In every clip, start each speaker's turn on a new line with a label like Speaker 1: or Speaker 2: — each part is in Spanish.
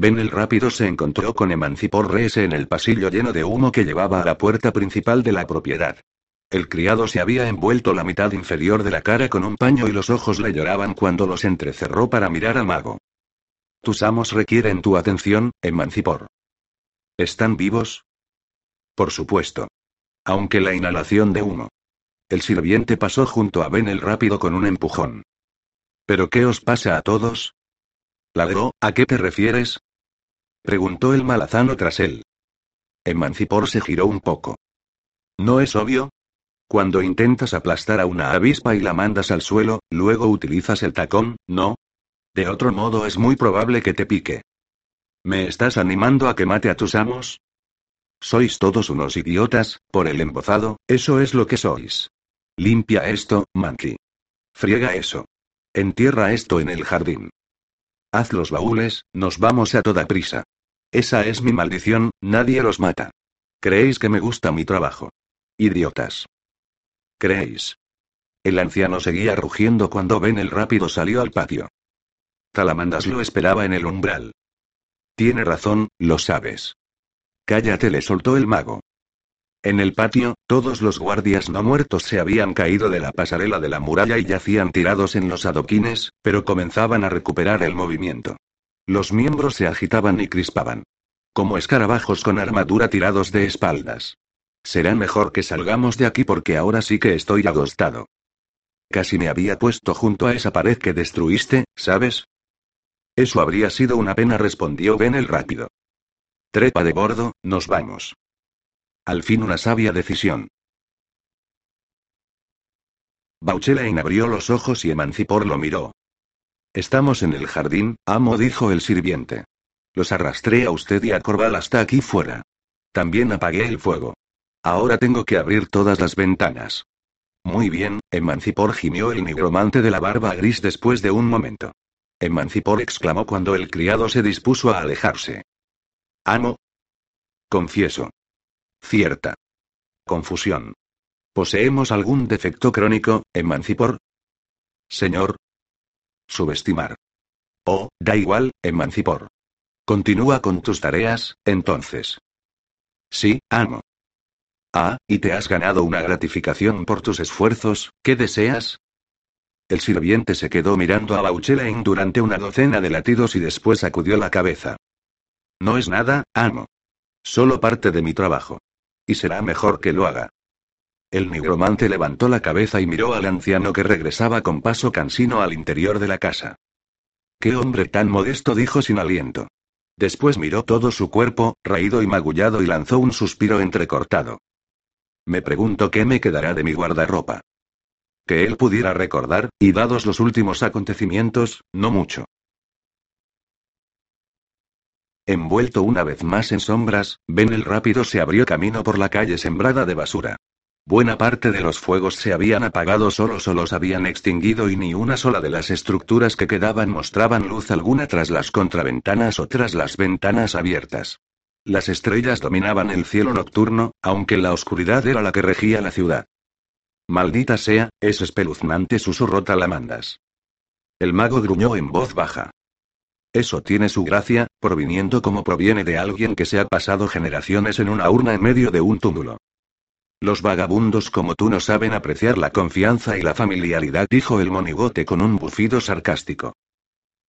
Speaker 1: Ben el rápido se encontró con Emancipor Reese en el pasillo lleno de humo que llevaba a la puerta principal de la propiedad. El criado se había envuelto la mitad inferior de la cara con un paño y los ojos le lloraban cuando los entrecerró para mirar al mago. Tus amos requieren tu atención, Emancipor. ¿Están vivos? Por supuesto. Aunque la inhalación de humo. El sirviente pasó junto a Ben el rápido con un empujón. ¿Pero qué os pasa a todos? Ladró, ¿a qué te refieres? Preguntó el malazano tras él. Emancipor se giró un poco. ¿No es obvio? Cuando intentas aplastar a una avispa y la mandas al suelo, luego utilizas el tacón, ¿no? De otro modo es muy probable que te pique. ¿Me estás animando a que mate a tus amos? Sois todos unos idiotas, por el embozado, eso es lo que sois. Limpia esto, Monkey. Friega eso. Entierra esto en el jardín. Haz los baúles, nos vamos a toda prisa. Esa es mi maldición, nadie los mata. ¿Creéis que me gusta mi trabajo? Idiotas. ¿Creéis? El anciano seguía rugiendo cuando Ben el rápido salió al patio. Talamandas lo esperaba en el umbral. Tiene razón, lo sabes. Cállate, le soltó el mago. En el patio, todos los guardias no muertos se habían caído de la pasarela de la muralla y yacían tirados en los adoquines, pero comenzaban a recuperar el movimiento. Los miembros se agitaban y crispaban. Como escarabajos con armadura tirados de espaldas. Será mejor que salgamos de aquí porque ahora sí que estoy agostado. Casi me había puesto junto a esa pared que destruiste, ¿sabes? Eso habría sido una pena, respondió Ben el rápido. Trepa de bordo, nos vamos. Al fin una sabia decisión. Bauchelain abrió los ojos y Emancipor lo miró. Estamos en el jardín, amo, dijo el sirviente. Los arrastré a usted y a Corval hasta aquí fuera. También apagué el fuego. Ahora tengo que abrir todas las ventanas. Muy bien, Emancipor gimió el nigromante de la barba gris después de un momento. Emancipor exclamó cuando el criado se dispuso a alejarse. Amo. Confieso. Cierta. Confusión. ¿Poseemos algún defecto crónico, Emancipor? Señor. Subestimar. Oh, da igual, Emancipor. Continúa con tus tareas, entonces. Sí, amo. Ah, y te has ganado una gratificación por tus esfuerzos, ¿qué deseas? El sirviente se quedó mirando a Bauchelain durante una docena de latidos y después sacudió la cabeza. No es nada, amo. Solo parte de mi trabajo. Y será mejor que lo haga. El nigromante levantó la cabeza y miró al anciano que regresaba con paso cansino al interior de la casa. Qué hombre tan modesto, dijo sin aliento. Después miró todo su cuerpo, raído y magullado, y lanzó un suspiro entrecortado. Me pregunto qué me quedará de mi guardarropa. Que él pudiera recordar, y dados los últimos acontecimientos, no mucho. Envuelto una vez más en sombras, Ben el rápido se abrió camino por la calle sembrada de basura. Buena parte de los fuegos se habían apagado solos o los habían extinguido y ni una sola de las estructuras que quedaban mostraban luz alguna tras las contraventanas o tras las ventanas abiertas. Las estrellas dominaban el cielo nocturno, aunque la oscuridad era la que regía la ciudad. Maldita sea, es espeluznante, susurró Talamandas. El mago gruñó en voz baja. Eso tiene su gracia, proviniendo como proviene de alguien que se ha pasado generaciones en una urna en medio de un túmulo. Los vagabundos como tú no saben apreciar la confianza y la familiaridad, dijo el monigote con un bufido sarcástico.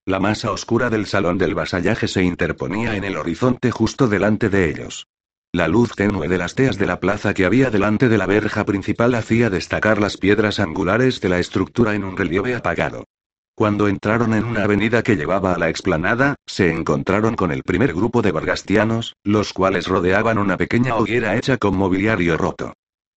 Speaker 1: La masa oscura del salón del vasallaje se interponía en el horizonte justo delante de ellos. La luz tenue de las teas de la plaza que había delante de la verja principal hacía destacar las piedras angulares de la estructura en un relieve apagado. Cuando entraron en una avenida que llevaba a la explanada, se encontraron con el primer grupo de vargastianos, los cuales rodeaban una pequeña hoguera hecha con mobiliario roto.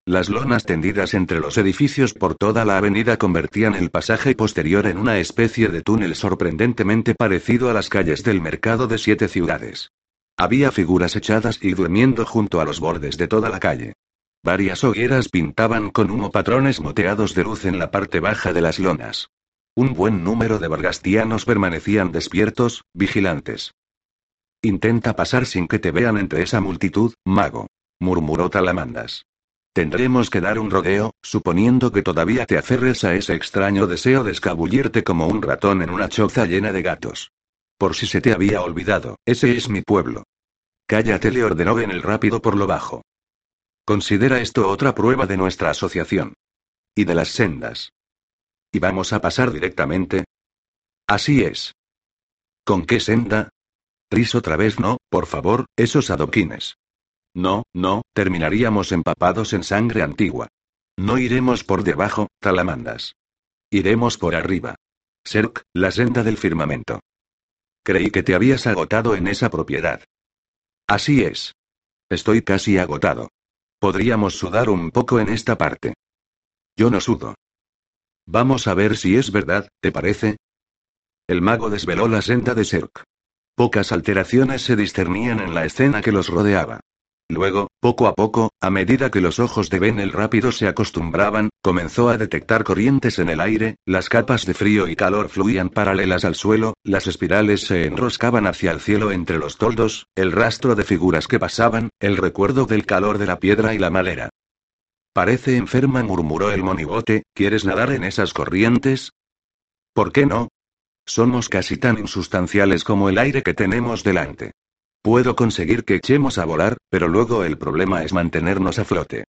Speaker 1: Las lonas tendidas entre los edificios por toda la avenida convertían el pasaje posterior en una especie de túnel sorprendentemente parecido a las calles del mercado de siete ciudades. Había figuras echadas y durmiendo junto a los bordes de toda la calle. Varias hogueras pintaban con humo patrones moteados de luz en la parte baja de las lonas. Un buen número de vargastianos permanecían despiertos, vigilantes. Intenta pasar sin que te vean entre esa multitud, mago. murmuró Talamandas. Tendremos que dar un rodeo, suponiendo que todavía te aferres a ese extraño deseo de escabullirte como un ratón en una choza llena de gatos. Por si se te había olvidado, ese es mi pueblo. Cállate, le ordenó Ben el rápido por lo bajo. Considera esto otra prueba de nuestra asociación. Y de las sendas. ¿Y vamos a pasar directamente? Así es. ¿Con qué senda? Tris otra vez no, por favor, esos adoquines. No, no, terminaríamos empapados en sangre antigua. No iremos por debajo, talamandas. Iremos por arriba. Serk, la senda del firmamento. Creí que te habías agotado en esa propiedad. Así es. Estoy casi agotado. Podríamos sudar un poco en esta parte. Yo no sudo. Vamos a ver si es verdad, ¿te parece? El mago desveló la senda de Serk. Pocas alteraciones se discernían en la escena que los rodeaba. Luego, poco a poco, a medida que los ojos de Ben el rápido se acostumbraban, comenzó a detectar corrientes en el aire, las capas de frío y calor fluían paralelas al suelo, las espirales se enroscaban hacia el cielo entre los toldos, el rastro de figuras que pasaban, el recuerdo del calor de la piedra y la madera. Parece enferma, murmuró el monigote, ¿quieres nadar en esas corrientes? ¿Por qué no? Somos casi tan insustanciales como el aire que tenemos delante. Puedo conseguir que echemos a volar, pero luego el problema es mantenernos a flote.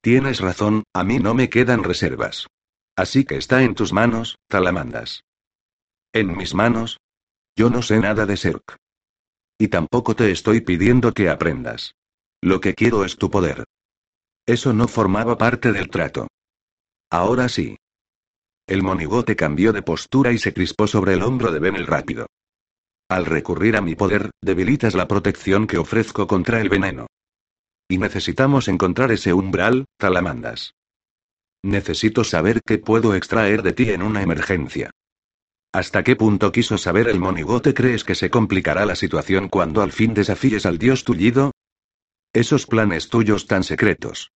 Speaker 1: Tienes razón, a mí no me quedan reservas. Así que está en tus manos, Talamandas. ¿En mis manos? Yo no sé nada de Serk. Y tampoco te estoy pidiendo que aprendas. Lo que quiero es tu poder. Eso no formaba parte del trato. Ahora sí. El monigote cambió de postura y se crispó sobre el hombro de Ben el rápido. Al recurrir a mi poder, debilitas la protección que ofrezco contra el veneno. Y necesitamos encontrar ese umbral, Talamandas. Necesito saber qué puedo extraer de ti en una emergencia. ¿Hasta qué punto quiso saber el monigote crees que se complicará la situación cuando al fin desafíes al dios tullido? Esos planes tuyos tan secretos.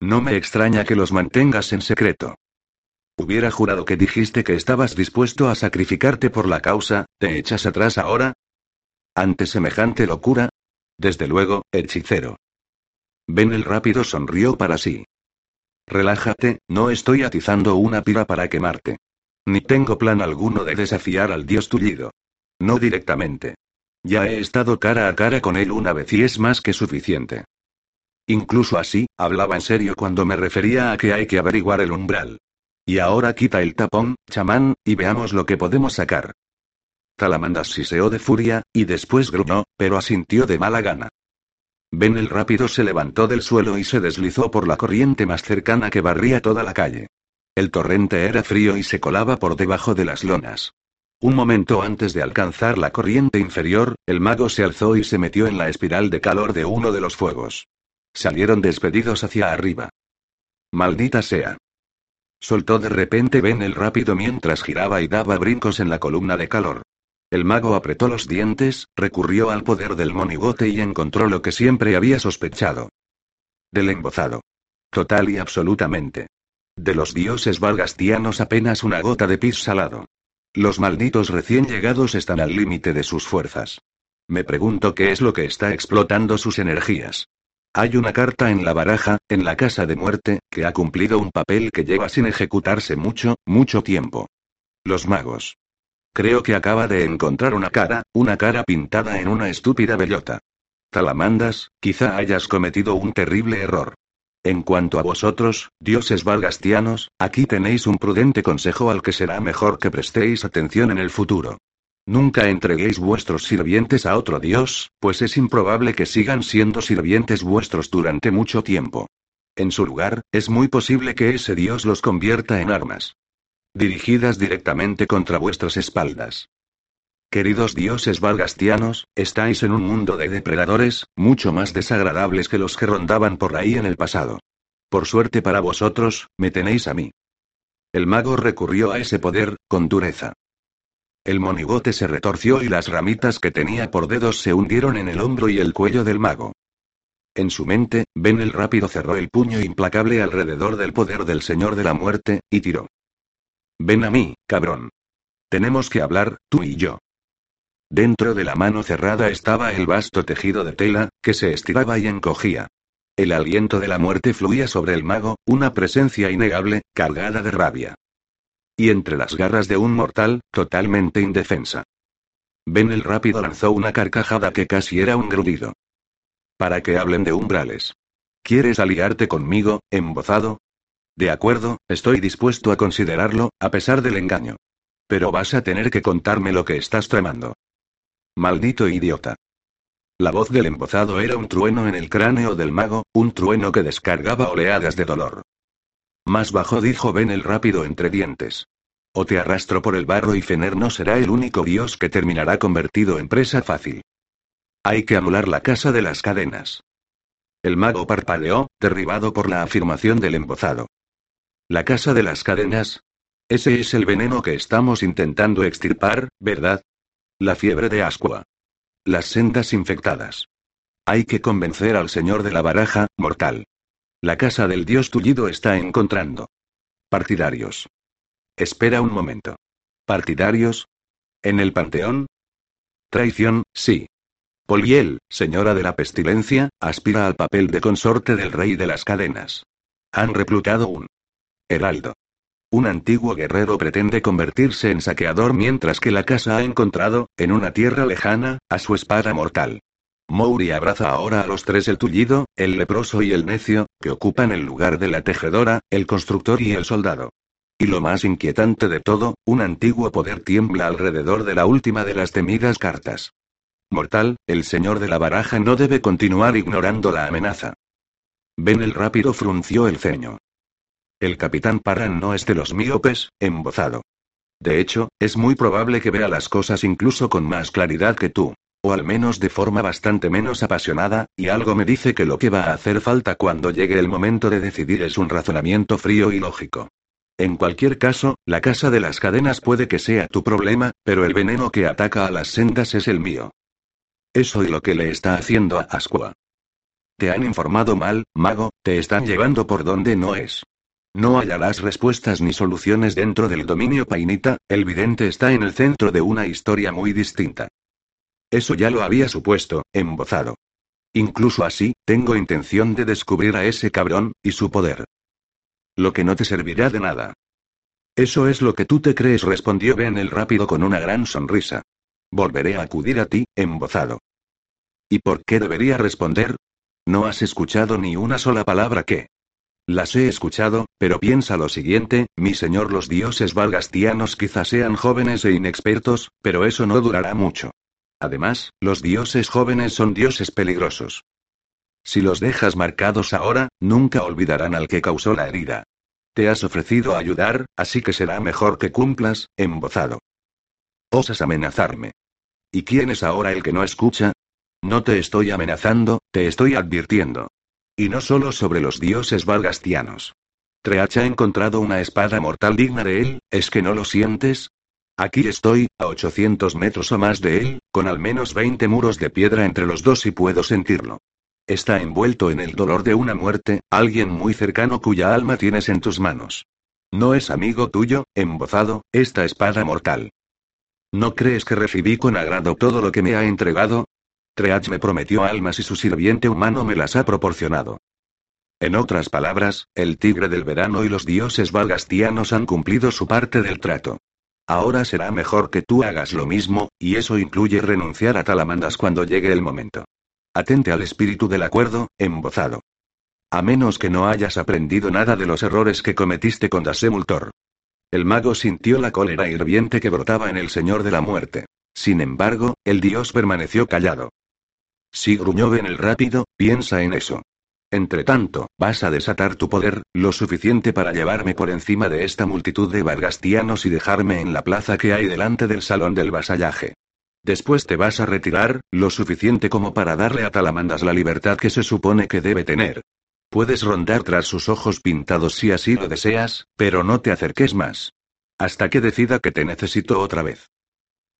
Speaker 1: No me extraña que los mantengas en secreto. Hubiera jurado que dijiste que estabas dispuesto a sacrificarte por la causa, ¿te echas atrás ahora? Ante semejante locura? Desde luego, hechicero. Ben el rápido sonrió para sí. Relájate, no estoy atizando una pira para quemarte. Ni tengo plan alguno de desafiar al dios tullido. No directamente. Ya he estado cara a cara con él una vez y es más que suficiente. Incluso así, hablaba en serio cuando me refería a que hay que averiguar el umbral. Y ahora quita el tapón, chamán, y veamos lo que podemos sacar. Talamandas siseó de furia, y después gruñó, pero asintió de mala gana. Ben el rápido se levantó del suelo y se deslizó por la corriente más cercana que barría toda la calle. El torrente era frío y se colaba por debajo de las lonas. Un momento antes de alcanzar la corriente inferior, el mago se alzó y se metió en la espiral de calor de uno de los fuegos. Salieron despedidos hacia arriba. Maldita sea. Soltó de repente Ben el rápido mientras giraba y daba brincos en la columna de calor. El mago apretó los dientes, recurrió al poder del monigote y encontró lo que siempre había sospechado. Del embozado. Total y absolutamente. De los dioses valgastianos apenas una gota de pis salado. Los malditos recién llegados están al límite de sus fuerzas. Me pregunto qué es lo que está explotando sus energías. Hay una carta en la baraja, en la casa de muerte, que ha cumplido un papel que lleva sin ejecutarse mucho, mucho tiempo. Los magos. Creo que acaba de encontrar una cara, una cara pintada en una estúpida bellota. Talamandas, quizá hayas cometido un terrible error. En cuanto a vosotros, dioses valgastianos, aquí tenéis un prudente consejo al que será mejor que prestéis atención en el futuro. Nunca entreguéis vuestros sirvientes a otro dios, pues es improbable que sigan siendo sirvientes vuestros durante mucho tiempo. En su lugar, es muy posible que ese dios los convierta en armas. Dirigidas directamente contra vuestras espaldas. Queridos dioses valgastianos, estáis en un mundo de depredadores, mucho más desagradables que los que rondaban por ahí en el pasado. Por suerte para vosotros, me tenéis a mí. El mago recurrió a ese poder, con dureza. El monigote se retorció y las ramitas que tenía por dedos se hundieron en el hombro y el cuello del mago. En su mente, Ben el rápido cerró el puño implacable alrededor del poder del Señor de la Muerte, y tiró. Ven a mí, cabrón. Tenemos que hablar, tú y yo. Dentro de la mano cerrada estaba el vasto tejido de tela, que se estiraba y encogía. El aliento de la muerte fluía sobre el mago, una presencia innegable, cargada de rabia. Y entre las garras de un mortal, totalmente indefensa. Ben el rápido lanzó una carcajada que casi era un grudido. Para que hablen de umbrales. ¿Quieres aliarte conmigo, embozado? De acuerdo, estoy dispuesto a considerarlo, a pesar del engaño. Pero vas a tener que contarme lo que estás tramando. Maldito idiota. La voz del embozado era un trueno en el cráneo del mago, un trueno que descargaba oleadas de dolor. Más bajo dijo Ben el rápido entre dientes. O te arrastro por el barro y Fener no será el único dios que terminará convertido en presa fácil. Hay que anular la casa de las cadenas. El mago parpadeó, derribado por la afirmación del embozado. La casa de las cadenas. Ese es el veneno que estamos intentando extirpar, ¿verdad? La fiebre de Ascua. Las sendas infectadas. Hay que convencer al señor de la baraja, mortal. La casa del dios tullido está encontrando. Partidarios. Espera un momento. ¿Partidarios? ¿En el panteón? Traición, sí. Poliel, señora de la pestilencia, aspira al papel de consorte del rey de las cadenas. Han reclutado un heraldo. Un antiguo guerrero pretende convertirse en saqueador mientras que la casa ha encontrado, en una tierra lejana, a su espada mortal. Mouri abraza ahora a los tres el tullido, el leproso y el necio, que ocupan el lugar de la tejedora, el constructor y el soldado. Y lo más inquietante de todo, un antiguo poder tiembla alrededor de la última de las temidas cartas. Mortal, el señor de la baraja no debe continuar ignorando la amenaza. Ben el rápido frunció el ceño. El capitán Parran no es de los míopes, embozado. De hecho, es muy probable que vea las cosas incluso con más claridad que tú. O al menos de forma bastante menos apasionada, y algo me dice que lo que va a hacer falta cuando llegue el momento de decidir es un razonamiento frío y lógico. En cualquier caso, la casa de las cadenas puede que sea tu problema, pero el veneno que ataca a las sendas es el mío. Eso y lo que le está haciendo a Asqua. Te han informado mal, mago, te están llevando por donde no es. No hallarás respuestas ni soluciones dentro del dominio painita, el vidente está en el centro de una historia muy distinta. Eso ya lo había supuesto, embozado. Incluso así, tengo intención de descubrir a ese cabrón, y su poder. Lo que no te servirá de nada. Eso es lo que tú te crees, respondió Ben el rápido con una gran sonrisa. Volveré a acudir a ti, embozado. ¿Y por qué debería responder? No has escuchado ni una sola palabra que. Las he escuchado, pero piensa lo siguiente, mi señor los dioses valgastianos quizás sean jóvenes e inexpertos, pero eso no durará mucho. Además, los dioses jóvenes son dioses peligrosos. Si los dejas marcados ahora, nunca olvidarán al que causó la herida. Te has ofrecido ayudar, así que será mejor que cumplas, embozado. Osas amenazarme. ¿Y quién es ahora el que no escucha? No te estoy amenazando, te estoy advirtiendo. Y no solo sobre los dioses valgastianos. Treach ha encontrado una espada mortal digna de él, ¿es que no lo sientes? Aquí estoy, a 800 metros o más de él, con al menos 20 muros de piedra entre los dos y puedo sentirlo. Está envuelto en el dolor de una muerte, alguien muy cercano cuya alma tienes en tus manos. No es amigo tuyo, embozado, esta espada mortal. ¿No crees que recibí con agrado todo lo que me ha entregado? Treach me prometió almas y su sirviente humano me las ha proporcionado. En otras palabras, el tigre del verano y los dioses valgastianos han cumplido su parte del trato. Ahora será mejor que tú hagas lo mismo, y eso incluye renunciar a Talamandas cuando llegue el momento. Atente al espíritu del acuerdo, embozado. A menos que no hayas aprendido nada de los errores que cometiste con Dasemultor. El mago sintió la cólera hirviente que brotaba en el Señor de la Muerte. Sin embargo, el dios permaneció callado. Si gruñó en el rápido, piensa en eso. Entre tanto, vas a desatar tu poder, lo suficiente para llevarme por encima de esta multitud de vargastianos y dejarme en la plaza que hay delante del salón del vasallaje. Después te vas a retirar, lo suficiente como para darle a Talamandas la libertad que se supone que debe tener. Puedes rondar tras sus ojos pintados si así lo deseas, pero no te acerques más. Hasta que decida que te necesito otra vez.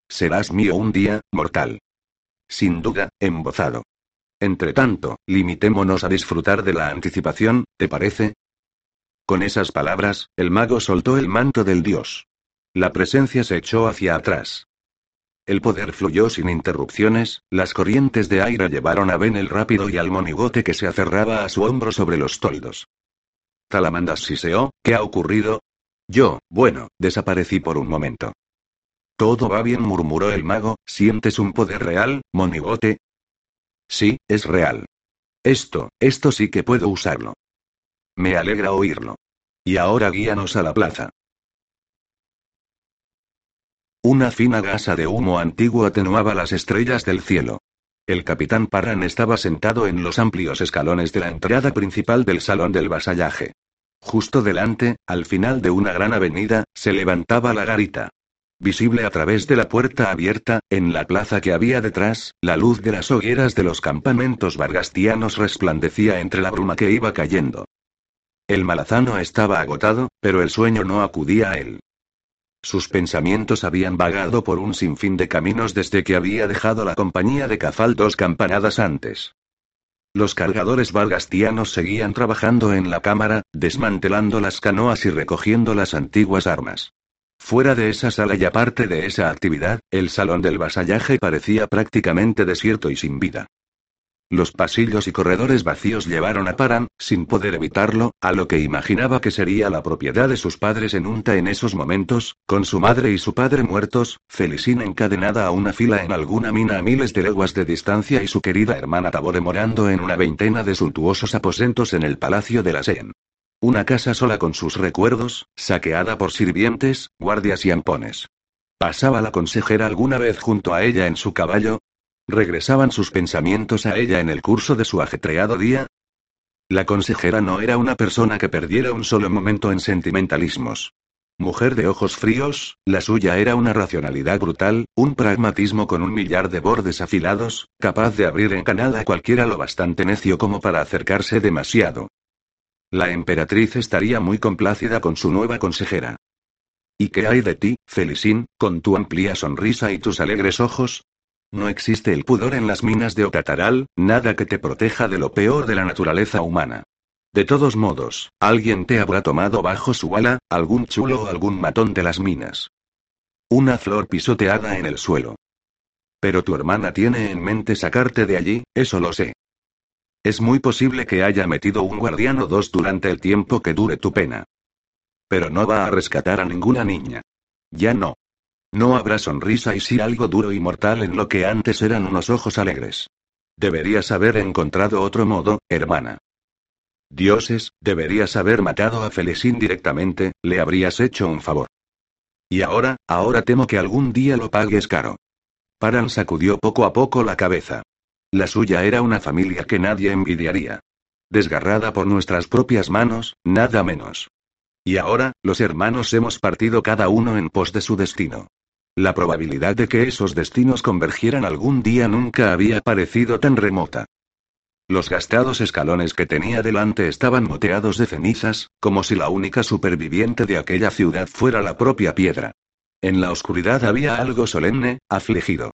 Speaker 1: Serás mío un día, mortal. Sin duda, embozado. Entre tanto, limitémonos a disfrutar de la anticipación, ¿te parece? Con esas palabras, el mago soltó el manto del dios. La presencia se echó hacia atrás. El poder fluyó sin interrupciones, las corrientes de aire llevaron a Ben el rápido y al monigote que se aferraba a su hombro sobre los toldos. Talamandas siseó, ¿qué ha ocurrido? Yo, bueno, desaparecí por un momento. Todo va bien, murmuró el mago. ¿Sientes un poder real, monigote? Sí, es real. Esto, esto sí que puedo usarlo. Me alegra oírlo. Y ahora guíanos a la plaza. Una fina gasa de humo antiguo atenuaba las estrellas del cielo. El capitán Parran estaba sentado en los amplios escalones de la entrada principal del salón del vasallaje. Justo delante, al final de una gran avenida, se levantaba la garita. Visible a través de la puerta abierta, en la plaza que había detrás, la luz de las hogueras de los campamentos vargastianos resplandecía entre la bruma que iba cayendo. El malazano estaba agotado, pero el sueño no acudía a él. Sus pensamientos habían vagado por un sinfín de caminos desde que había dejado la compañía de Cafal dos campanadas antes. Los cargadores valgastianos seguían trabajando en la cámara, desmantelando las canoas y recogiendo las antiguas armas. Fuera de esa sala y aparte de esa actividad, el salón del vasallaje parecía prácticamente desierto y sin vida. Los pasillos y corredores vacíos llevaron a Paran, sin poder evitarlo, a lo que imaginaba que sería la propiedad de sus padres en Unta en esos momentos, con su madre y su padre muertos, Felicín encadenada a una fila en alguna mina a miles de leguas de distancia y su querida hermana Tabore morando en una veintena de suntuosos aposentos en el Palacio de la Seine. Una casa sola con sus recuerdos, saqueada por sirvientes, guardias y ampones. ¿Pasaba la consejera alguna vez junto a ella en su caballo? ¿Regresaban sus pensamientos a ella en el curso de su ajetreado día? La consejera no era una persona que perdiera un solo momento en sentimentalismos. Mujer de ojos fríos, la suya era una racionalidad brutal, un pragmatismo con un millar de bordes afilados, capaz de abrir en canal a cualquiera lo bastante necio como para acercarse demasiado. La emperatriz estaría muy complácida con su nueva consejera. ¿Y qué hay de ti, Felicín, con tu amplia sonrisa y tus alegres ojos? No existe el pudor en las minas de Ocataral, nada que te proteja de lo peor de la naturaleza humana. De todos modos, alguien te habrá tomado bajo su ala, algún chulo o algún matón de las minas. Una flor pisoteada en el suelo. Pero tu hermana tiene en mente sacarte de allí, eso lo sé. Es muy posible que haya metido un guardián o dos durante el tiempo que dure tu pena. Pero no va a rescatar a ninguna niña. Ya no. No habrá sonrisa y sí algo duro y mortal en lo que antes eran unos ojos alegres. Deberías haber encontrado otro modo, hermana. Dioses, deberías haber matado a Felicín directamente, le habrías hecho un favor. Y ahora, ahora temo que algún día lo pagues caro. Paran sacudió poco a poco la cabeza. La suya era una familia que nadie envidiaría. Desgarrada por nuestras propias manos, nada menos. Y ahora, los hermanos hemos partido cada uno en pos de su destino. La probabilidad de que esos destinos convergieran algún día nunca había parecido tan remota. Los gastados escalones que tenía delante estaban moteados de cenizas, como si la única superviviente de aquella ciudad fuera la propia piedra. En la oscuridad había algo solemne, afligido.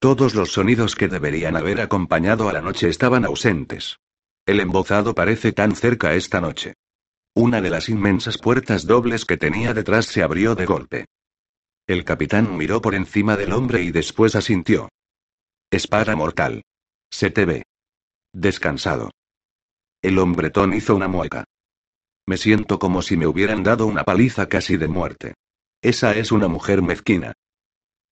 Speaker 1: Todos los sonidos que deberían haber acompañado a la noche estaban ausentes. El embozado parece tan cerca esta noche. Una de las inmensas puertas dobles que tenía detrás se abrió de golpe. El capitán miró por encima del hombre y después asintió. Espada mortal. Se te ve. Descansado. El hombretón hizo una mueca. Me siento como si me hubieran dado una paliza casi de muerte. Esa es una mujer mezquina.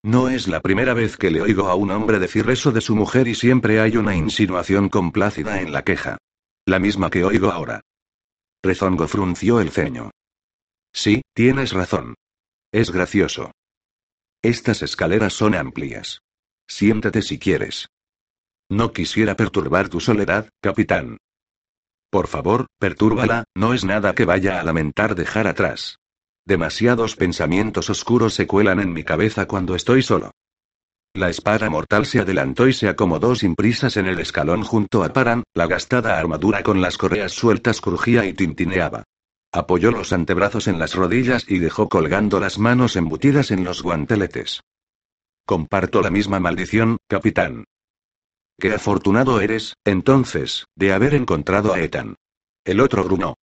Speaker 1: No es la primera vez que le oigo a un hombre decir eso de su mujer y siempre hay una insinuación complácida en la queja. La misma que oigo ahora. Rezongo frunció el ceño. Sí, tienes razón. Es gracioso. Estas escaleras son amplias. Siéntate si quieres. No quisiera perturbar tu soledad, capitán. Por favor, pertúrbala, no es nada que vaya a lamentar dejar atrás. Demasiados pensamientos oscuros se cuelan en mi cabeza cuando estoy solo. La espada mortal se adelantó y se acomodó sin prisas en el escalón junto a Paran, la gastada armadura con las correas sueltas crujía y tintineaba. Apoyó los antebrazos en las rodillas y dejó colgando las manos embutidas en los guanteletes. Comparto la misma maldición, capitán. Qué afortunado eres, entonces, de haber encontrado a Ethan. El otro grunó.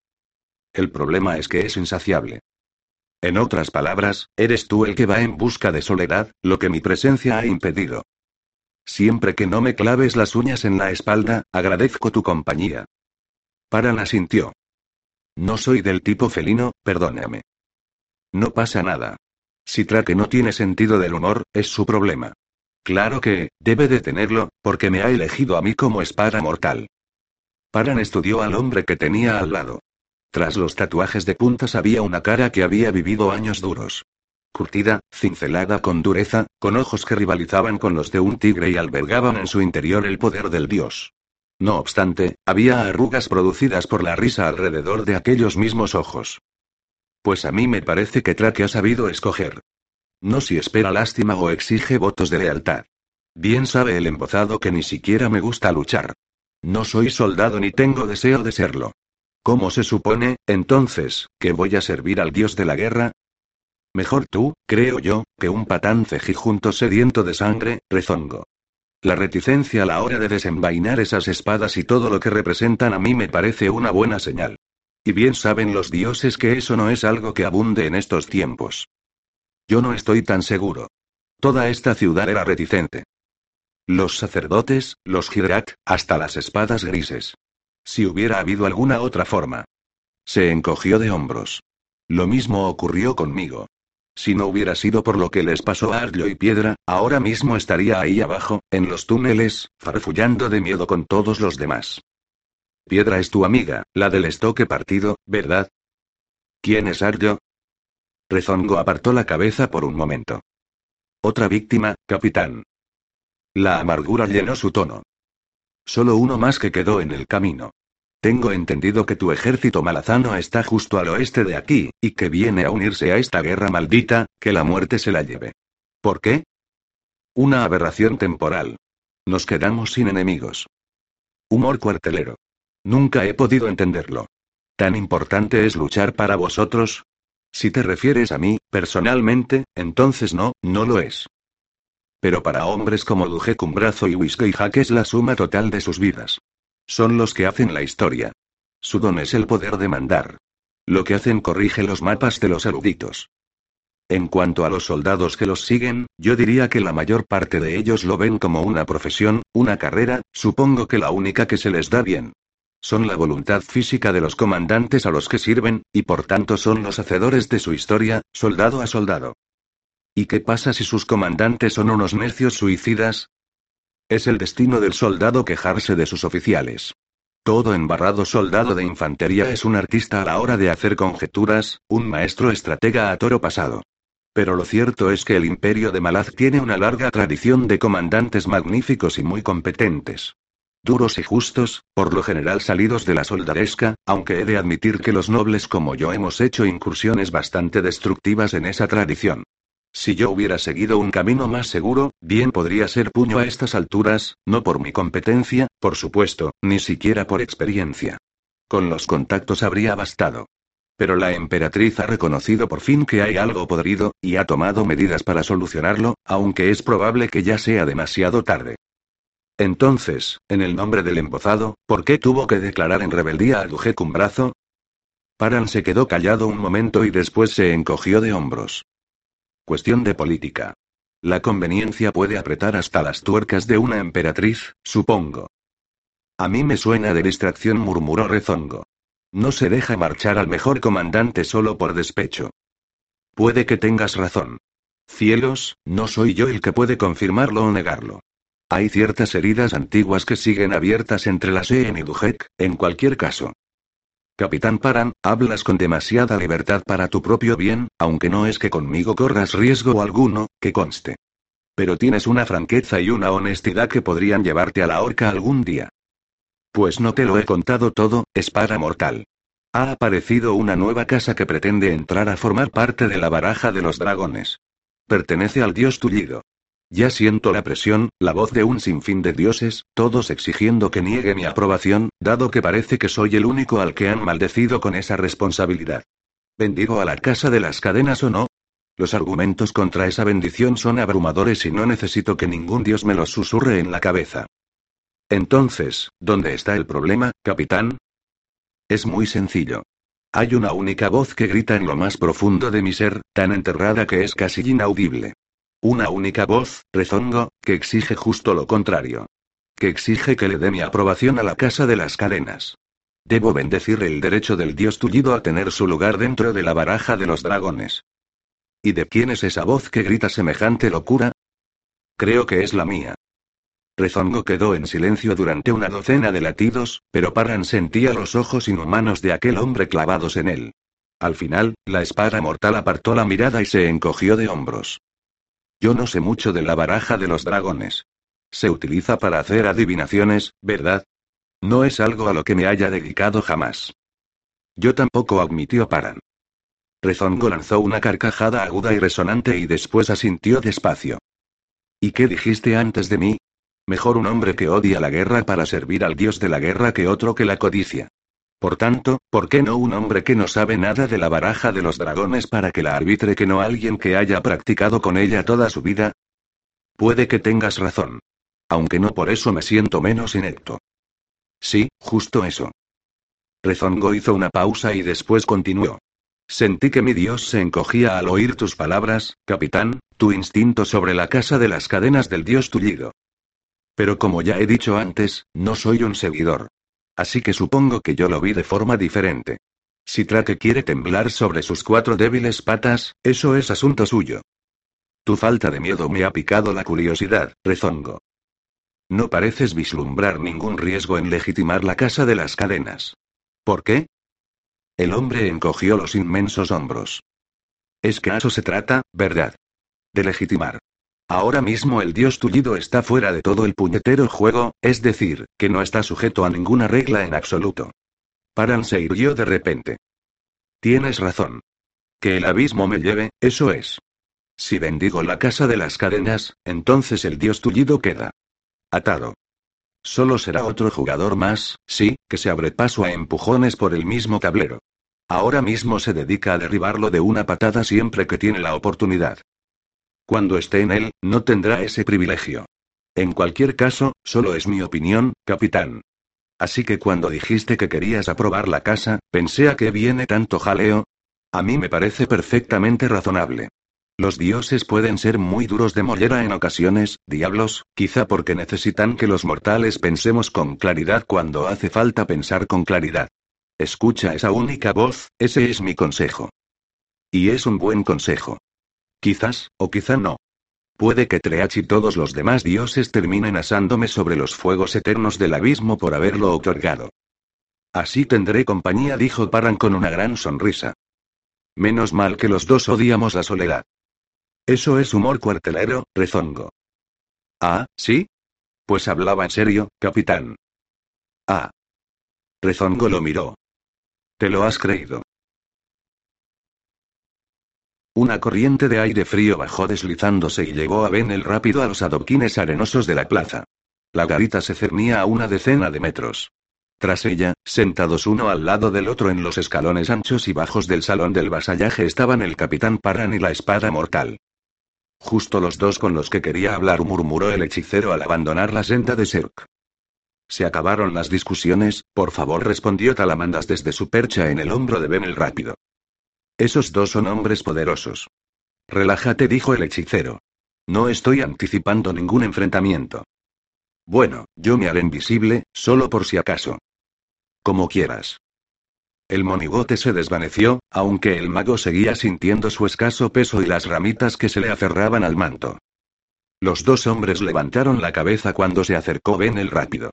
Speaker 1: El problema es que es insaciable. En otras palabras, eres tú el que va en busca de soledad, lo que mi presencia ha impedido. Siempre que no me claves las uñas en la espalda, agradezco tu compañía. Paran asintió. No soy del tipo felino, perdóname. No pasa nada. Si Trake no tiene sentido del humor, es su problema. Claro que, debe de tenerlo, porque me ha elegido a mí como espada mortal. Paran estudió al hombre que tenía al lado. Tras los tatuajes de puntas había una cara que había vivido años duros. Curtida, cincelada con dureza, con ojos que rivalizaban con los de un tigre y albergaban en su interior el poder del dios. No obstante, había arrugas producidas por la risa alrededor de aquellos mismos ojos. Pues a mí me parece que Trake ha sabido escoger. No si espera lástima o exige votos de lealtad. Bien sabe el embozado que ni siquiera me gusta luchar. No soy soldado ni tengo deseo de serlo. ¿Cómo se supone, entonces, que voy a servir al dios de la guerra? Mejor tú, creo yo, que un patán cejijunto sediento de sangre, rezongo. La reticencia a la hora de desenvainar esas espadas y todo lo que representan a mí me parece una buena señal. Y bien saben los dioses que eso no es algo que abunde en estos tiempos. Yo no estoy tan seguro. Toda esta ciudad era reticente. Los sacerdotes, los Hidrak, hasta las espadas grises. Si hubiera habido alguna otra forma. Se encogió de hombros. Lo mismo ocurrió conmigo. Si no hubiera sido por lo que les pasó a Arlo y Piedra, ahora mismo estaría ahí abajo, en los túneles, farfullando de miedo con todos los demás. Piedra es tu amiga, la del estoque partido, ¿verdad? ¿Quién es Arlo? Rezongo apartó la cabeza por un momento. Otra víctima, capitán. La amargura llenó su tono. Solo uno más que quedó en el camino. Tengo entendido que tu ejército malazano está justo al oeste de aquí, y que viene a unirse a esta guerra maldita, que la muerte se la lleve. ¿Por qué? Una aberración temporal. Nos quedamos sin enemigos. Humor cuartelero. Nunca he podido entenderlo. ¿Tan importante es luchar para vosotros? Si te refieres a mí, personalmente, entonces no, no lo es. Pero para hombres como Duje Cumbrazo y Whiskey Hack es la suma total de sus vidas. Son los que hacen la historia. Su don es el poder de mandar. Lo que hacen corrige los mapas de los eruditos. En cuanto a los soldados que los siguen, yo diría que la mayor parte de ellos lo ven como una profesión, una carrera, supongo que la única que se les da bien. Son la voluntad física de los comandantes a los que sirven, y por tanto son los hacedores de su historia, soldado a soldado. ¿Y qué pasa si sus comandantes son unos necios suicidas? Es el destino del soldado quejarse de sus oficiales. Todo embarrado soldado de infantería es un artista a la hora de hacer conjeturas, un maestro estratega a toro pasado. Pero lo cierto es que el imperio de Malaz tiene una larga tradición de comandantes magníficos y muy competentes. Duros y justos, por lo general salidos de la soldadesca, aunque he de admitir que los nobles como yo hemos hecho incursiones bastante destructivas en esa tradición. Si yo hubiera seguido un camino más seguro, bien podría ser puño a estas alturas, no por mi competencia, por supuesto, ni siquiera por experiencia. Con los contactos habría bastado. Pero la emperatriz ha reconocido por fin que hay algo podrido, y ha tomado medidas para solucionarlo, aunque es probable que ya sea demasiado tarde. Entonces, en el nombre del embozado, ¿por qué tuvo que declarar en rebeldía a Dujecumbrazo? Paran se quedó callado un momento y después se encogió de hombros. Cuestión de política. La conveniencia puede apretar hasta las tuercas de una emperatriz, supongo. A mí me suena de distracción, murmuró Rezongo. No se deja marchar al mejor comandante solo por despecho. Puede que tengas razón. Cielos, no soy yo el que puede confirmarlo o negarlo. Hay ciertas heridas antiguas que siguen abiertas entre la Seen y Dujek, en cualquier caso. Capitán Paran, hablas con demasiada libertad para tu propio bien, aunque no es que conmigo corras riesgo alguno, que conste. Pero tienes una franqueza y una honestidad que podrían llevarte a la horca algún día. Pues no te lo he contado todo, espada mortal. Ha aparecido una nueva casa que pretende entrar a formar parte de la baraja de los dragones. Pertenece al dios tullido. Ya siento la presión, la voz de un sinfín de dioses, todos exigiendo que niegue mi aprobación, dado que parece que soy el único al que han maldecido con esa responsabilidad. ¿Bendigo a la casa de las cadenas o no? Los argumentos contra esa bendición son abrumadores y no necesito que ningún dios me los susurre en la cabeza. Entonces, ¿dónde está el problema, capitán? Es muy sencillo. Hay una única voz que grita en lo más profundo de mi ser, tan enterrada que es casi inaudible. Una única voz, rezongo, que exige justo lo contrario. Que exige que le dé mi aprobación a la casa de las cadenas. Debo bendecir el derecho del dios tullido a tener su lugar dentro de la baraja de los dragones. ¿Y de quién es esa voz que grita semejante locura? Creo que es la mía. Rezongo quedó en silencio durante una docena de latidos, pero Paran sentía los ojos inhumanos de aquel hombre clavados en él. Al final, la espada mortal apartó la mirada y se encogió de hombros. Yo no sé mucho de la baraja de los dragones. Se utiliza para hacer adivinaciones, ¿verdad? No es algo a lo que me haya dedicado jamás. Yo tampoco admitió Paran. Rezongo lanzó una carcajada aguda y resonante y después asintió despacio. ¿Y qué dijiste antes de mí? Mejor un hombre que odia la guerra para servir al dios de la guerra que otro que la codicia. Por tanto, ¿por qué no un hombre que no sabe nada de la baraja de los dragones para que la arbitre que no alguien que haya practicado con ella toda su vida? Puede que tengas razón. Aunque no por eso me siento menos inepto. Sí, justo eso. Rezongo hizo una pausa y después continuó. Sentí que mi Dios se encogía al oír tus palabras, capitán, tu instinto sobre la casa de las cadenas del Dios tullido. Pero como ya he dicho antes, no soy un seguidor. Así que supongo que yo lo vi de forma diferente. Si Trake quiere temblar sobre sus cuatro débiles patas, eso es asunto suyo. Tu falta de miedo me ha picado la curiosidad, rezongo. No pareces vislumbrar ningún riesgo en legitimar la casa de las cadenas. ¿Por qué? El hombre encogió los inmensos hombros. Es que a eso se trata, ¿verdad? De legitimar. Ahora mismo el dios tullido está fuera de todo el puñetero juego, es decir, que no está sujeto a ninguna regla en absoluto. Paran se irguió de repente. Tienes razón. Que el abismo me lleve, eso es. Si bendigo la casa de las cadenas, entonces el dios tullido queda atado. Solo será otro jugador más, sí, que se abre paso a empujones por el mismo tablero. Ahora mismo se dedica a derribarlo de una patada siempre que tiene la oportunidad. Cuando esté en él, no tendrá ese privilegio. En cualquier caso, solo es mi opinión, capitán. Así que cuando dijiste que querías aprobar la casa, pensé a qué viene tanto jaleo. A mí me parece perfectamente razonable. Los dioses pueden ser muy duros de mollera en ocasiones, diablos, quizá porque necesitan que los mortales pensemos con claridad cuando hace falta pensar con claridad. Escucha esa única voz, ese es mi consejo. Y es un buen consejo. Quizás, o quizá no. Puede que Treach y todos los demás dioses terminen asándome sobre los fuegos eternos del abismo por haberlo otorgado. Así tendré compañía, dijo Paran con una gran sonrisa. Menos mal que los dos odiamos la soledad. Eso es humor cuartelero, rezongo. Ah, ¿sí? Pues hablaba en serio, capitán. Ah. Rezongo lo miró. ¿Te lo has creído? Una corriente de aire frío bajó deslizándose y llevó a Ben el rápido a los adoquines arenosos de la plaza. La garita se cernía a una decena de metros. Tras ella, sentados uno al lado del otro en los escalones anchos y bajos del salón del vasallaje estaban el capitán Paran y la espada mortal. Justo los dos con los que quería hablar, murmuró el hechicero al abandonar la senda de Serk. Se acabaron las discusiones, por favor, respondió Talamandas desde su percha en el hombro de Ben el rápido. Esos dos son hombres poderosos. Relájate, dijo el hechicero. No estoy anticipando ningún enfrentamiento. Bueno, yo me haré invisible, solo por si acaso. Como quieras. El monigote se desvaneció, aunque el mago seguía sintiendo su escaso peso y las ramitas que se le aferraban al manto. Los dos hombres levantaron la cabeza cuando se acercó Ben el rápido.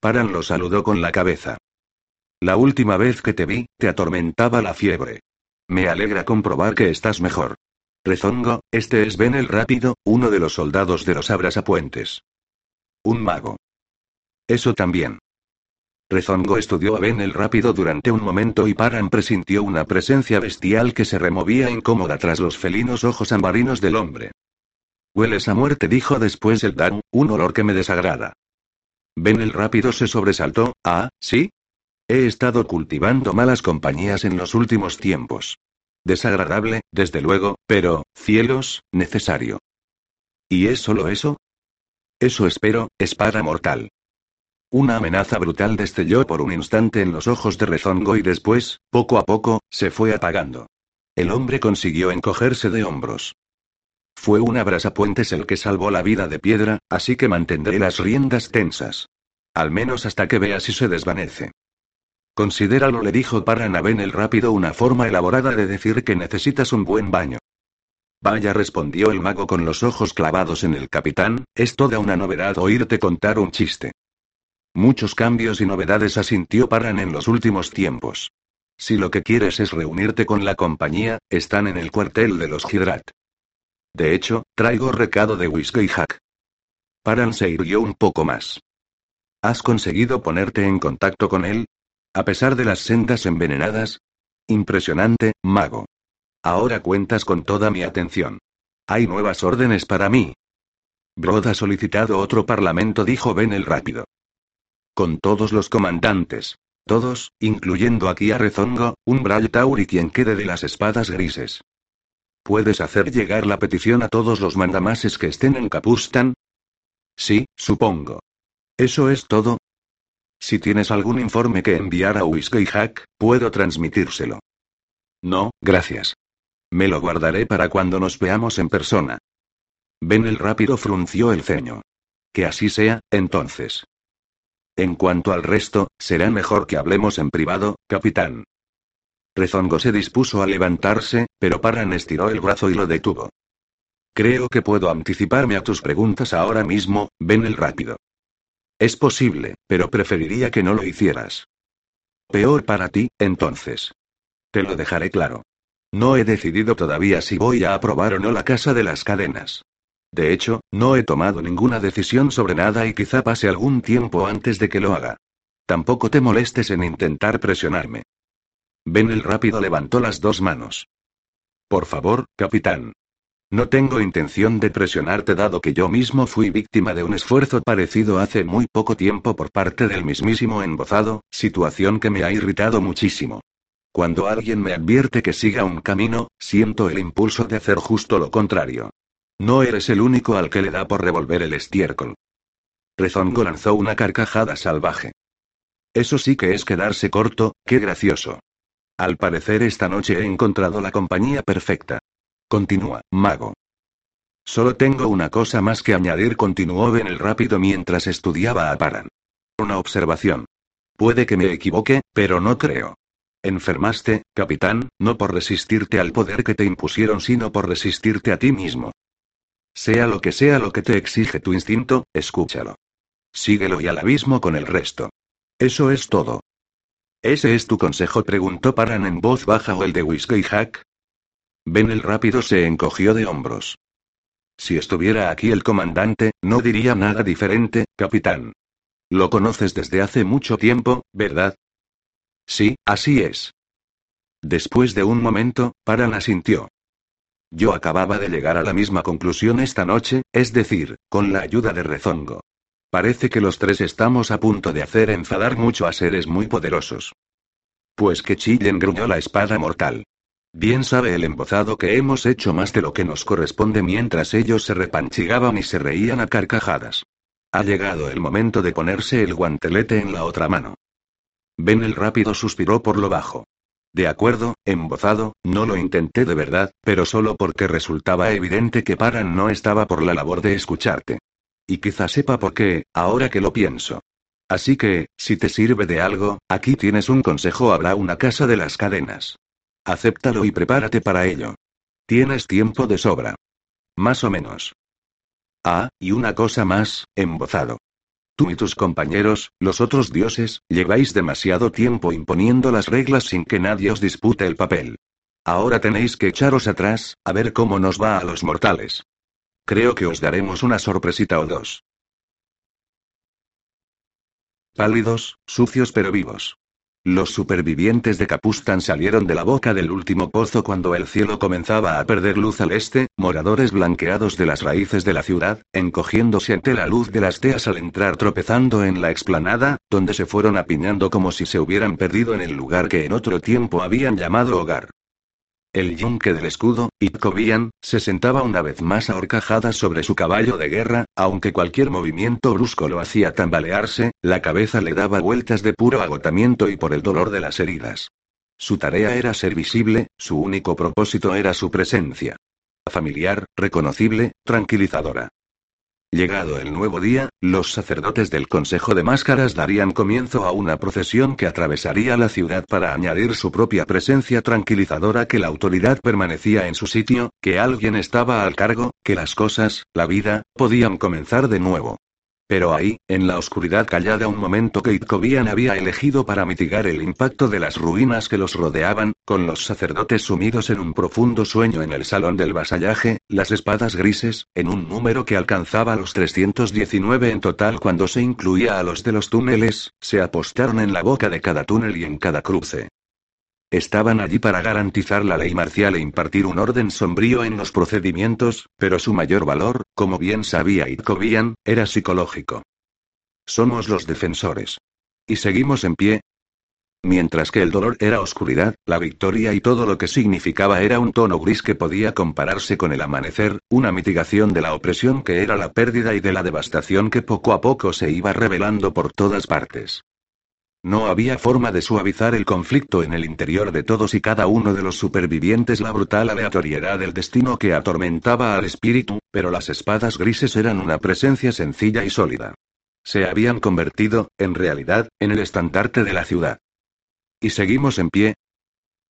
Speaker 1: Paran lo saludó con la cabeza. La última vez que te vi, te atormentaba la fiebre. Me alegra comprobar que estás mejor. Rezongo, este es Ben el Rápido, uno de los soldados de los Abrasapuentes. Un mago. Eso también. Rezongo estudió a Ben el Rápido durante un momento y Paran presintió una presencia bestial que se removía incómoda tras los felinos ojos ambarinos del hombre. Hueles a muerte, dijo después el Dan, un olor que me desagrada. Ben el Rápido se sobresaltó, ah, ¿sí? He estado cultivando malas compañías en los últimos tiempos. Desagradable, desde luego, pero, cielos, necesario. ¿Y es solo eso? Eso espero, espada mortal. Una amenaza brutal destelló por un instante en los ojos de Rezongo y después, poco a poco, se fue apagando. El hombre consiguió encogerse de hombros. Fue un abrasapuentes el que salvó la vida de piedra, así que mantendré las riendas tensas. Al menos hasta que vea si se desvanece. Considéralo, le dijo Paranaben el rápido, una forma elaborada de decir que necesitas un buen baño. Vaya, respondió el mago con los ojos clavados en el capitán, es toda una novedad oírte contar un chiste. Muchos cambios y novedades asintió Paran en los últimos tiempos. Si lo que quieres es reunirte con la compañía, están en el cuartel de los Hydrat. De hecho, traigo recado de Whiskey Hack. Paran se irguió un poco más. ¿Has conseguido ponerte en contacto con él? A pesar de las sendas envenenadas. Impresionante, mago. Ahora cuentas con toda mi atención. Hay nuevas órdenes para mí. Brod ha solicitado otro parlamento, dijo Ben el rápido. Con todos los comandantes. Todos, incluyendo aquí a Rezongo, un Braille Taur y quien quede de las espadas grises. ¿Puedes hacer llegar la petición a todos los mandamases que estén en Capustan? Sí, supongo. ¿Eso es todo? Si tienes algún informe que enviar a Whiskey Hack, puedo transmitírselo. No, gracias. Me lo guardaré para cuando nos veamos en persona. Ben el rápido frunció el ceño. Que así sea, entonces. En cuanto al resto, será mejor que hablemos en privado, capitán. Rezongo se dispuso a levantarse, pero Paran estiró el brazo y lo detuvo. Creo que puedo anticiparme a tus preguntas ahora mismo, ven el rápido. Es posible, pero preferiría que no lo hicieras. Peor para ti, entonces. Te lo dejaré claro. No he decidido todavía si voy a aprobar o no la casa de las cadenas. De hecho, no he tomado ninguna decisión sobre nada y quizá pase algún tiempo antes de que lo haga. Tampoco te molestes en intentar presionarme. Ben el rápido levantó las dos manos. Por favor, capitán. No tengo intención de presionarte dado que yo mismo fui víctima de un esfuerzo parecido hace muy poco tiempo por parte del mismísimo embozado, situación que me ha irritado muchísimo. Cuando alguien me advierte que siga un camino, siento el impulso de hacer justo lo contrario. No eres el único al que le da por revolver el estiércol. Rezongo lanzó una carcajada salvaje. Eso sí que es quedarse corto, qué gracioso. Al parecer esta noche he encontrado la compañía perfecta. Continúa, mago. Solo tengo una cosa más que añadir, continuó Ben el rápido mientras estudiaba a Paran. Una observación. Puede que me equivoque, pero no creo. Enfermaste, capitán, no por resistirte al poder que te impusieron, sino por resistirte a ti mismo. Sea lo que sea lo que te exige tu instinto, escúchalo. Síguelo y al abismo con el resto. Eso es todo. ¿Ese es tu consejo? preguntó Paran en voz baja o el de Whiskey Hack. Ben el rápido se encogió de hombros. Si estuviera aquí el comandante, no diría nada diferente, capitán. Lo conoces desde hace mucho tiempo, ¿verdad? Sí, así es. Después de un momento, Paran asintió. Yo acababa de llegar a la misma conclusión esta noche, es decir, con la ayuda de Rezongo. Parece que los tres estamos a punto de hacer enfadar mucho a seres muy poderosos. Pues que chillen gruñó la espada mortal. Bien sabe el embozado que hemos hecho más de lo que nos corresponde mientras ellos se repanchigaban y se reían a carcajadas. Ha llegado el momento de ponerse el guantelete en la otra mano. Ben el rápido suspiró por lo bajo. De acuerdo, embozado, no lo intenté de verdad, pero solo porque resultaba evidente que Paran no estaba por la labor de escucharte. Y quizá sepa por qué, ahora que lo pienso. Así que, si te sirve de algo, aquí tienes un consejo, habrá una casa de las cadenas. Acéptalo y prepárate para ello. Tienes tiempo de sobra. Más o menos. Ah, y una cosa más, embozado. Tú y tus compañeros, los otros dioses, lleváis demasiado tiempo imponiendo las reglas sin que nadie os dispute el papel. Ahora tenéis que echaros atrás, a ver cómo nos va a los mortales. Creo que os daremos una sorpresita o dos. Pálidos, sucios pero vivos. Los supervivientes de Capustan salieron de la boca del último pozo cuando el cielo comenzaba a perder luz al este, moradores blanqueados de las raíces de la ciudad, encogiéndose ante la luz de las teas al entrar tropezando en la explanada, donde se fueron apiñando como si se hubieran perdido en el lugar que en otro tiempo habían llamado hogar. El yunque del escudo, Ipkovian, se sentaba una vez más a horcajadas sobre su caballo de guerra, aunque cualquier movimiento brusco lo hacía tambalearse, la cabeza le daba vueltas de puro agotamiento y por el dolor de las heridas. Su tarea era ser visible, su único propósito era su presencia. Familiar, reconocible, tranquilizadora. Llegado el nuevo día, los sacerdotes del Consejo de Máscaras darían comienzo a una procesión que atravesaría la ciudad para añadir su propia presencia tranquilizadora que la autoridad permanecía en su sitio, que alguien estaba al cargo, que las cosas, la vida, podían comenzar de nuevo. Pero ahí, en la oscuridad callada un momento que Itkovian había elegido para mitigar el impacto de las ruinas que los rodeaban, con los sacerdotes sumidos en un profundo sueño en el salón del vasallaje, las espadas grises, en un número que alcanzaba los 319 en total cuando se incluía a los de los túneles, se apostaron en la boca de cada túnel y en cada cruce. Estaban allí para garantizar la ley marcial e impartir un orden sombrío en los procedimientos, pero su mayor valor, como bien sabía Itkovian, era psicológico. Somos los defensores. Y seguimos en pie. Mientras que el dolor era oscuridad, la victoria y todo lo que significaba era un tono gris que podía compararse con el amanecer, una mitigación de la opresión que era la pérdida y de la devastación que poco a poco se iba revelando por todas partes. No había forma de suavizar el conflicto en el interior de todos y cada uno de los supervivientes, la brutal aleatoriedad del destino que atormentaba al espíritu, pero las espadas grises eran una presencia sencilla y sólida. Se habían convertido, en realidad, en el estandarte de la ciudad. ¿Y seguimos en pie?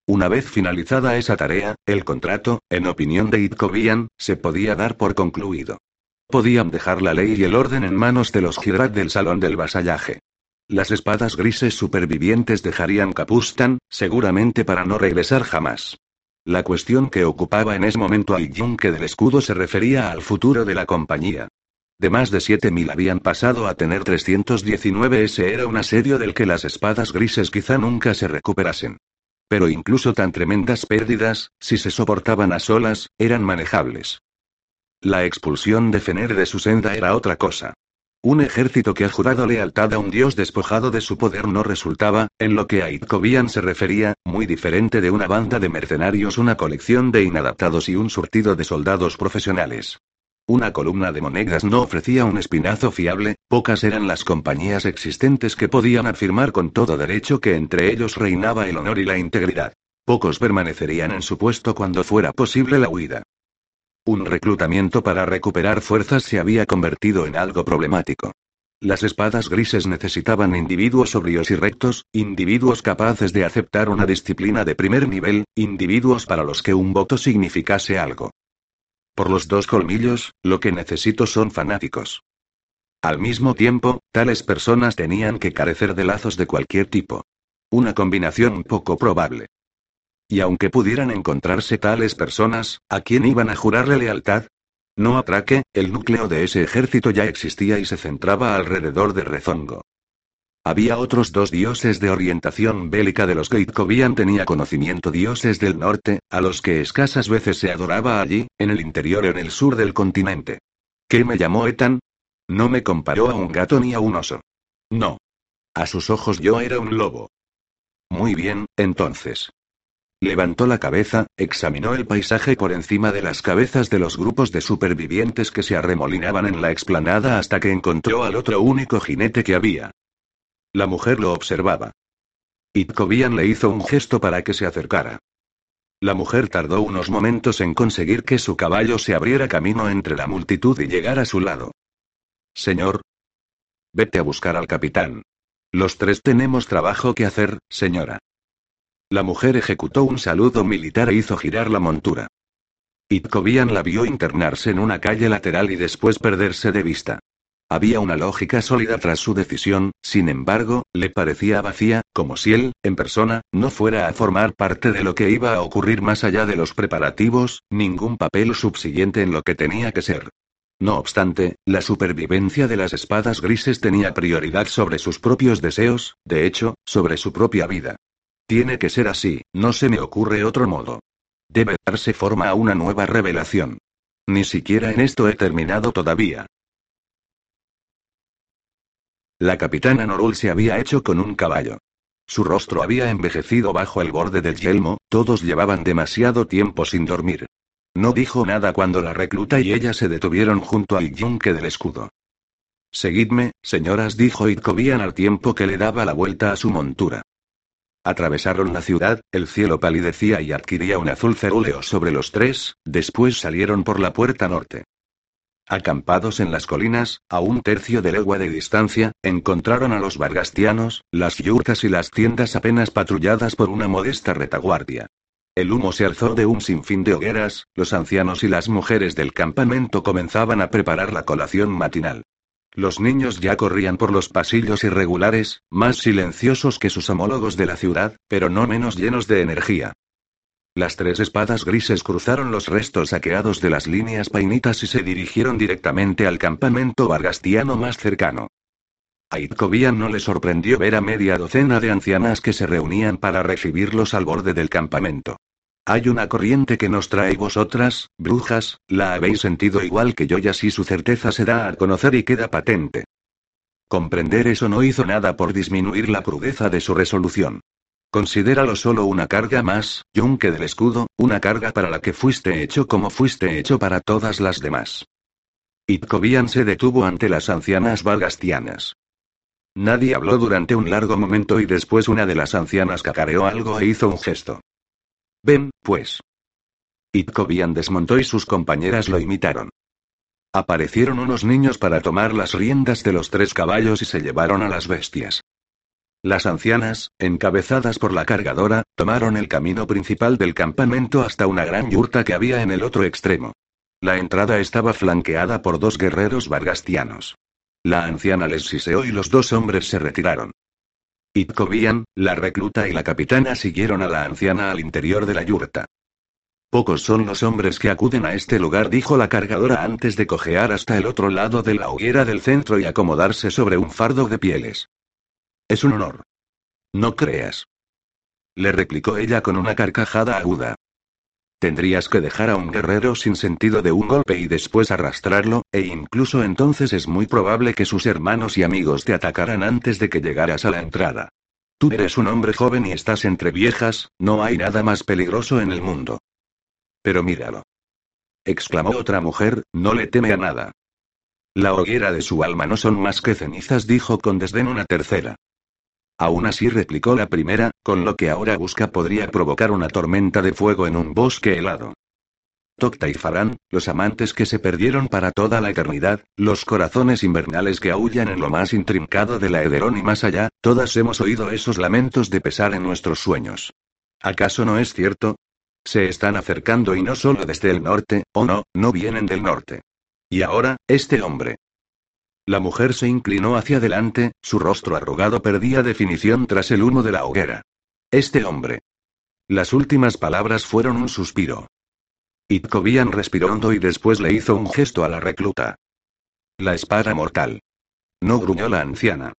Speaker 1: Una vez finalizada esa tarea, el contrato, en opinión de Itkovian, se podía dar por concluido. Podían dejar la ley y el orden en manos de los Hidrat del salón del vasallaje. Las espadas grises supervivientes dejarían Capustan, seguramente para no regresar jamás. La cuestión que ocupaba en ese momento al yunque del escudo se refería al futuro de la compañía. De más de 7.000 habían pasado a tener 319. Ese era un asedio del que las espadas grises quizá nunca se recuperasen. Pero incluso tan tremendas pérdidas, si se soportaban a solas, eran manejables. La expulsión de Fener de su senda era otra cosa. Un ejército que ha jurado lealtad a un dios despojado de su poder no resultaba, en lo que a Itkovian se refería, muy diferente de una banda de mercenarios, una colección de inadaptados y un surtido de soldados profesionales. Una columna de monedas no ofrecía un espinazo fiable, pocas eran las compañías existentes que podían afirmar con todo derecho que entre ellos reinaba el honor y la integridad. Pocos permanecerían en su puesto cuando fuera posible la huida. Un reclutamiento para recuperar fuerzas se había convertido en algo problemático. Las espadas grises necesitaban individuos sobrios y rectos, individuos capaces de aceptar una disciplina de primer nivel, individuos para los que un voto significase algo. Por los dos colmillos, lo que necesito son fanáticos. Al mismo tiempo, tales personas tenían que carecer de lazos de cualquier tipo. Una combinación poco probable. Y aunque pudieran encontrarse tales personas, ¿a quién iban a jurarle lealtad? No atraque, el núcleo de ese ejército ya existía y se centraba alrededor de Rezongo. Había otros dos dioses de orientación bélica de los que Itkovian tenía conocimiento, dioses del norte, a los que escasas veces se adoraba allí, en el interior o en el sur del continente. ¿Qué me llamó Etan? No me comparó a un gato ni a un oso. No. A sus ojos yo era un lobo. Muy bien, entonces. Levantó la cabeza, examinó el paisaje por encima de las cabezas de los grupos de supervivientes que se arremolinaban en la explanada hasta que encontró al otro único jinete que había. La mujer lo observaba. Itkovian le hizo un gesto para que se acercara. La mujer tardó unos momentos en conseguir que su caballo se abriera camino entre la multitud y llegar a su lado. Señor. Vete a buscar al capitán. Los tres tenemos trabajo que hacer, señora. La mujer ejecutó un saludo militar e hizo girar la montura. Itkovian la vio internarse en una calle lateral y después perderse de vista. Había una lógica sólida tras su decisión, sin embargo, le parecía vacía, como si él, en persona, no fuera a formar parte de lo que iba a ocurrir más allá de los preparativos, ningún papel subsiguiente en lo que tenía que ser. No obstante, la supervivencia de las espadas grises tenía prioridad sobre sus propios deseos, de hecho, sobre su propia vida. Tiene que ser así, no se me ocurre otro modo. Debe darse forma a una nueva revelación. Ni siquiera en esto he terminado todavía. La capitana Norul se había hecho con un caballo. Su rostro había envejecido bajo el borde del yelmo, todos llevaban demasiado tiempo sin dormir. No dijo nada cuando la recluta y ella se detuvieron junto al yunque del escudo. Seguidme, señoras, dijo Itkovian al tiempo que le daba la vuelta a su montura. Atravesaron la ciudad, el cielo palidecía y adquiría un azul cerúleo sobre los tres, después salieron por la puerta norte. Acampados en las colinas, a un tercio de legua de distancia, encontraron a los vargastianos, las yurtas y las tiendas apenas patrulladas por una modesta retaguardia. El humo se alzó de un sinfín de hogueras, los ancianos y las mujeres del campamento comenzaban a preparar la colación matinal. Los niños ya corrían por los pasillos irregulares, más silenciosos que sus homólogos de la ciudad, pero no menos llenos de energía. Las tres espadas grises cruzaron los restos saqueados de las líneas painitas y se dirigieron directamente al campamento vargastiano más cercano. A Itkovian no le sorprendió ver a media docena de ancianas que se reunían para recibirlos al borde del campamento. Hay una corriente que nos trae vosotras, brujas, la habéis sentido igual que yo y así su certeza se da a conocer y queda patente. Comprender eso no hizo nada por disminuir la crudeza de su resolución. Considéralo solo una carga más, yunque del escudo, una carga para la que fuiste hecho como fuiste hecho para todas las demás. Itkovian se detuvo ante las ancianas valgastianas. Nadie habló durante un largo momento y después una de las ancianas cacareó algo e hizo un gesto. Ven, pues. Itkovian desmontó y sus compañeras lo imitaron. Aparecieron unos niños para tomar las riendas de los tres caballos y se llevaron a las bestias. Las ancianas, encabezadas por la cargadora, tomaron el camino principal del campamento hasta una gran yurta que había en el otro extremo. La entrada estaba flanqueada por dos guerreros vargastianos. La anciana les siseó y los dos hombres se retiraron. Itkovian, la recluta y la capitana siguieron a la anciana al interior de la yurta. Pocos son los hombres que acuden a este lugar, dijo la cargadora antes de cojear hasta el otro lado de la hoguera del centro y acomodarse sobre un fardo de pieles. Es un honor. No creas. Le replicó ella con una carcajada aguda. Tendrías que dejar a un guerrero sin sentido de un golpe y después arrastrarlo, e incluso entonces es muy probable que sus hermanos y amigos te atacaran antes de que llegaras a la entrada. Tú eres un hombre joven y estás entre viejas, no hay nada más peligroso en el mundo. Pero míralo. exclamó otra mujer, no le teme a nada. La hoguera de su alma no son más que cenizas, dijo con desdén una tercera. Aún así replicó la primera, con lo que ahora busca podría provocar una tormenta de fuego en un bosque helado. Tocta y Farán, los amantes que se perdieron para toda la eternidad, los corazones invernales que aullan en lo más intrincado de la Ederón y más allá, todas hemos oído esos lamentos de pesar en nuestros sueños. ¿Acaso no es cierto? Se están acercando y no solo desde el norte, o no, no vienen del norte. Y ahora, este hombre, la mujer se inclinó hacia adelante, su rostro arrugado perdía definición tras el humo de la hoguera. Este hombre. Las últimas palabras fueron un suspiro. Itkovian respiró hondo y después le hizo un gesto a la recluta. La espada mortal. No gruñó la anciana.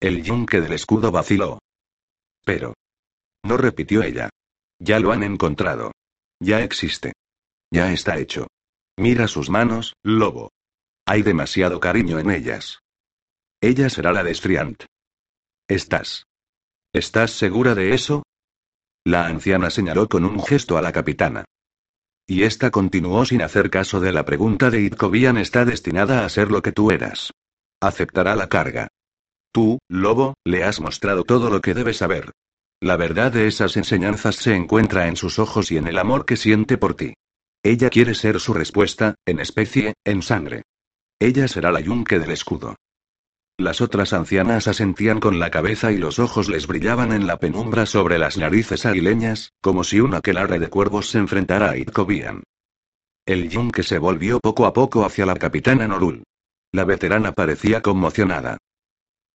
Speaker 1: El yunque del escudo vaciló. Pero. No repitió ella. Ya lo han encontrado. Ya existe. Ya está hecho. Mira sus manos, lobo. Hay demasiado cariño en ellas. Ella será la de. ¿Estás? ¿Estás segura de eso? La anciana señaló con un gesto a la capitana. Y esta continuó sin hacer caso de la pregunta de Itkovian está destinada a ser lo que tú eras. Aceptará la carga. Tú, lobo, le has mostrado todo lo que debe saber. La verdad de esas enseñanzas se encuentra en sus ojos y en el amor que siente por ti. Ella quiere ser su respuesta, en especie, en sangre. Ella será la yunque del escudo. Las otras ancianas asentían con la cabeza y los ojos les brillaban en la penumbra sobre las narices aguileñas, como si un aquelarre de cuervos se enfrentara a Itkovian. El yunque se volvió poco a poco hacia la capitana Norul. La veterana parecía conmocionada.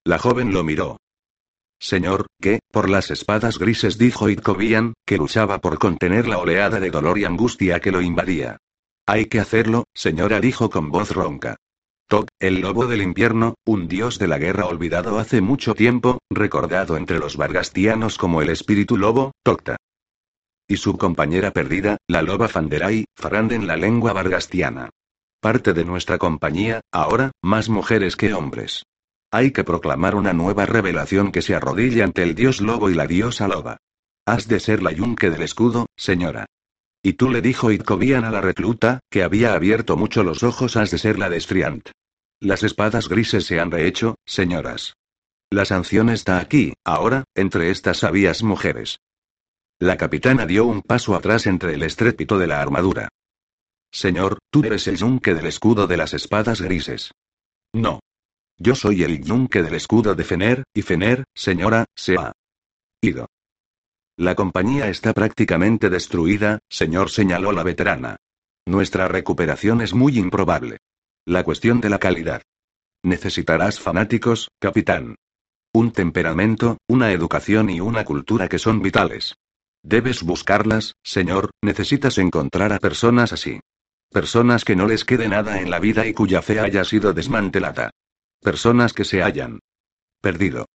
Speaker 1: La joven lo miró. Señor, ¿qué? Por las espadas grises dijo Itkovian, que luchaba por contener la oleada de dolor y angustia que lo invadía. Hay que hacerlo, señora dijo con voz ronca. Tok, el lobo del invierno, un dios de la guerra olvidado hace mucho tiempo, recordado entre los vargastianos como el espíritu lobo, Tokta. Y su compañera perdida, la loba Fanderai, Farand en la lengua vargastiana. Parte de nuestra compañía, ahora, más mujeres que hombres. Hay que proclamar una nueva revelación que se arrodille ante el dios lobo y la diosa loba. Has de ser la yunque del escudo, señora. Y tú le dijo Itkovian a la recluta, que había abierto mucho los ojos, has de ser la de Striant. Las espadas grises se han rehecho, señoras. La sanción está aquí, ahora, entre estas sabias mujeres. La capitana dio un paso atrás entre el estrépito de la armadura. señor, tú eres el yunque del escudo de las espadas grises. No. Yo soy el yunque del escudo de Fener, y Fener, señora, se ha ido. La compañía está prácticamente destruida, señor, señaló la veterana. Nuestra recuperación es muy improbable. La cuestión de la calidad. Necesitarás fanáticos, capitán. Un temperamento, una educación y una cultura que son vitales. Debes buscarlas, señor, necesitas encontrar a personas así. Personas que no les quede nada en la vida y cuya fe haya sido desmantelada. Personas que se hayan perdido.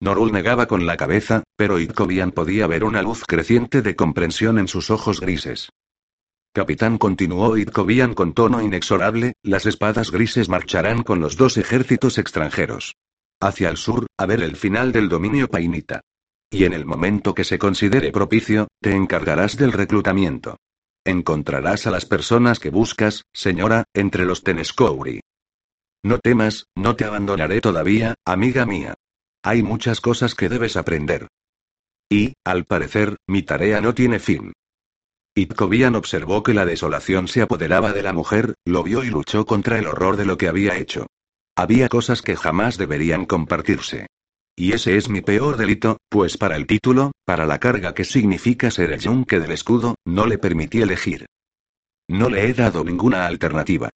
Speaker 1: Norul negaba con la cabeza, pero Itkovian podía ver una luz creciente de comprensión en sus ojos grises. Capitán continuó Itkovian con tono inexorable, las espadas grises marcharán con los dos ejércitos extranjeros. Hacia el sur, a ver el final del dominio painita. Y en el momento que se considere propicio, te encargarás del reclutamiento. Encontrarás a las personas que buscas, señora, entre los Tenescouri. No temas, no te abandonaré todavía, amiga mía. Hay muchas cosas que debes aprender. Y, al parecer, mi tarea no tiene fin. Ipkovian observó que la desolación se apoderaba de la mujer, lo vio y luchó contra el horror de lo que había hecho. Había cosas que jamás deberían compartirse. Y ese es mi peor delito, pues para el título, para la carga que significa ser el yunque del escudo, no le permití elegir. No le he dado ninguna alternativa.